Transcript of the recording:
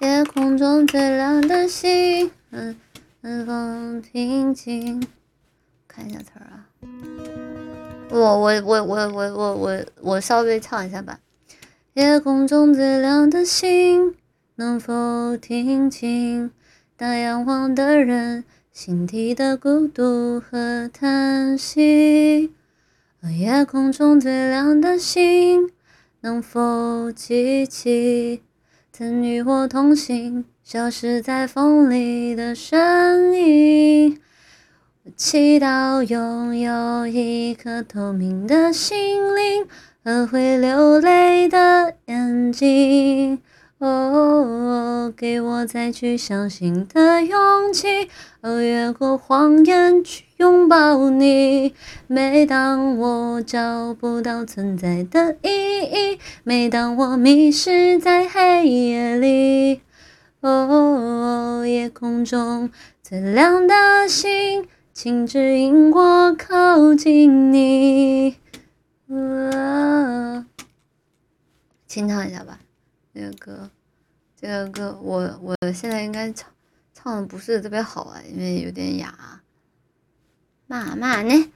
夜空中最亮的星，能能否听清？看一下词儿啊，我我我我我我我我稍微唱一下吧。夜空中最亮的星，能否听清？当仰望的人心底的孤独和叹息。夜空中最亮的星，能否记起？曾与我同行，消失在风里的身影。我祈祷拥有一颗透明的心灵和会流泪的眼睛。哦，给我再去相信的勇气，哦，越过谎言去拥抱你。每当我找不到存在的意义，每当我迷失在黑夜，夜空中最亮的星，请指引我靠近你。清唱一下吧。那个歌，这个歌，我我现在应该唱唱的不是特别好啊，因为有点哑。嘛嘛呢？